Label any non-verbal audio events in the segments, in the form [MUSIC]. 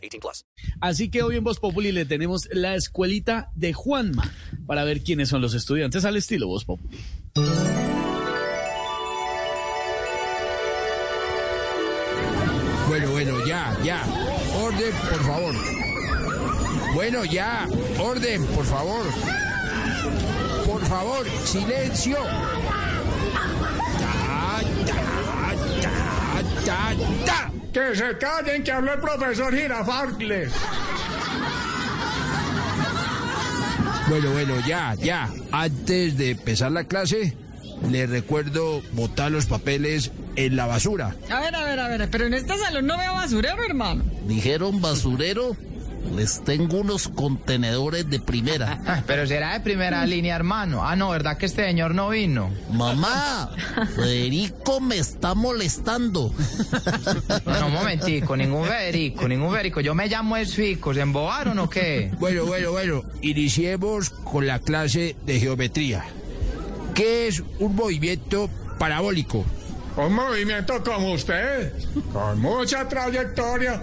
18 plus. Así que hoy en Voz Populi le tenemos la escuelita de Juanma para ver quiénes son los estudiantes al estilo Voz Populi. Bueno, bueno, ya, ya. Orden, por favor. Bueno, ya. Orden, por favor. Por favor, silencio. Ta, ta, ta, ta, ta. Que se callen, que habló el profesor Girafales. Bueno, bueno, ya, ya. Antes de empezar la clase, les recuerdo botar los papeles en la basura. A ver, a ver, a ver, pero en este salón no veo basurero, hermano. Dijeron basurero, les tengo unos contenedores de primera. [LAUGHS] Ah, Pero será de primera línea, hermano. Ah, no, ¿verdad que este señor no vino? Mamá, [LAUGHS] Federico me está molestando. No, no, un momentico, ningún Federico, ningún Federico. Yo me llamo Esfico, ¿se embobaron o qué? Bueno, bueno, bueno. Iniciemos con la clase de geometría. ¿Qué es un movimiento parabólico? Un movimiento como usted, con mucha trayectoria,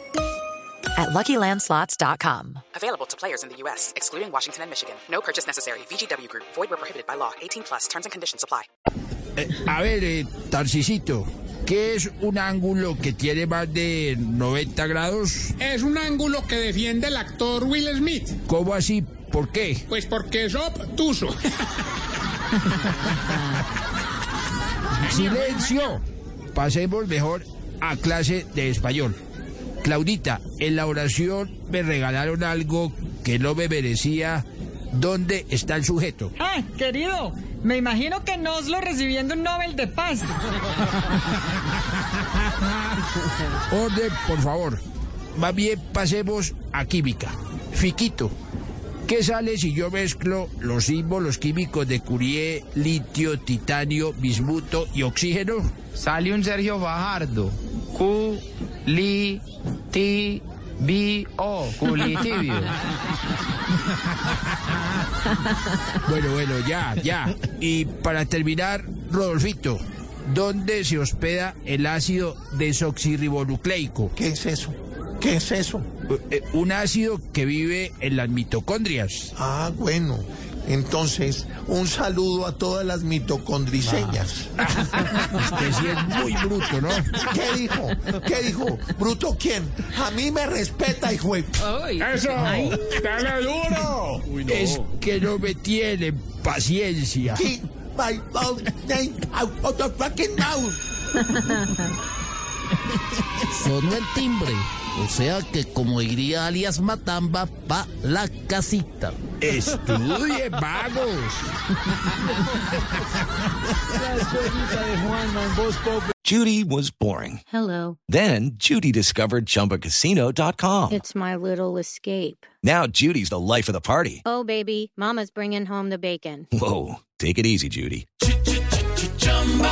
at luckylandslots.com. Available to players in the U.S., excluding Washington and Michigan. No purchase necessary. VGW Group, void where prohibited by law. 18 plus terms and conditions apply. Eh, a ver, eh, Tarcisito, ¿qué es un ángulo que tiene más de 90 grados? Es un ángulo que defiende el actor Will Smith. ¿Cómo así? ¿Por qué? Pues porque es obtuso. [LAUGHS] Silencio. Pasemos mejor a clase de español. Claudita, en la oración me regalaron algo que no me merecía. ¿Dónde está el sujeto? Ah, querido, me imagino que no os lo recibiendo un Nobel de Paz. [LAUGHS] Orden, por favor. Más bien pasemos a química. Fiquito, ¿qué sale si yo mezclo los símbolos químicos de Curie, litio, titanio, bismuto y oxígeno? Sale un Sergio Fajardo. Q, li, ti, bi, o. Culitibio. Bueno, bueno, ya, ya. Y para terminar, Rodolfito, ¿dónde se hospeda el ácido desoxirribonucleico? ¿Qué es eso? ¿Qué es eso? Eh, Un ácido que vive en las mitocondrias. Ah, bueno. Entonces, un saludo a todas las mitocondriseñas. Usted sí es muy bruto, ¿no? ¿Qué dijo? ¿Qué dijo? ¿Bruto quién? A mí me respeta, hijo. ¡Eso! ¡Dale duro! Es que no me tienen paciencia. Keep my name out of the fucking mouth. Sonó el timbre. O sea que, como diría alias Matamba, pa la casita. Estudie, vagos. La escuelita de Juanma en Voz Populi. Judy was boring. Hello. Then Judy discovered ChumbaCasino.com. It's my little escape. Now Judy's the life of the party. Oh, baby, Mama's bringing home the bacon. Whoa, take it easy, Judy.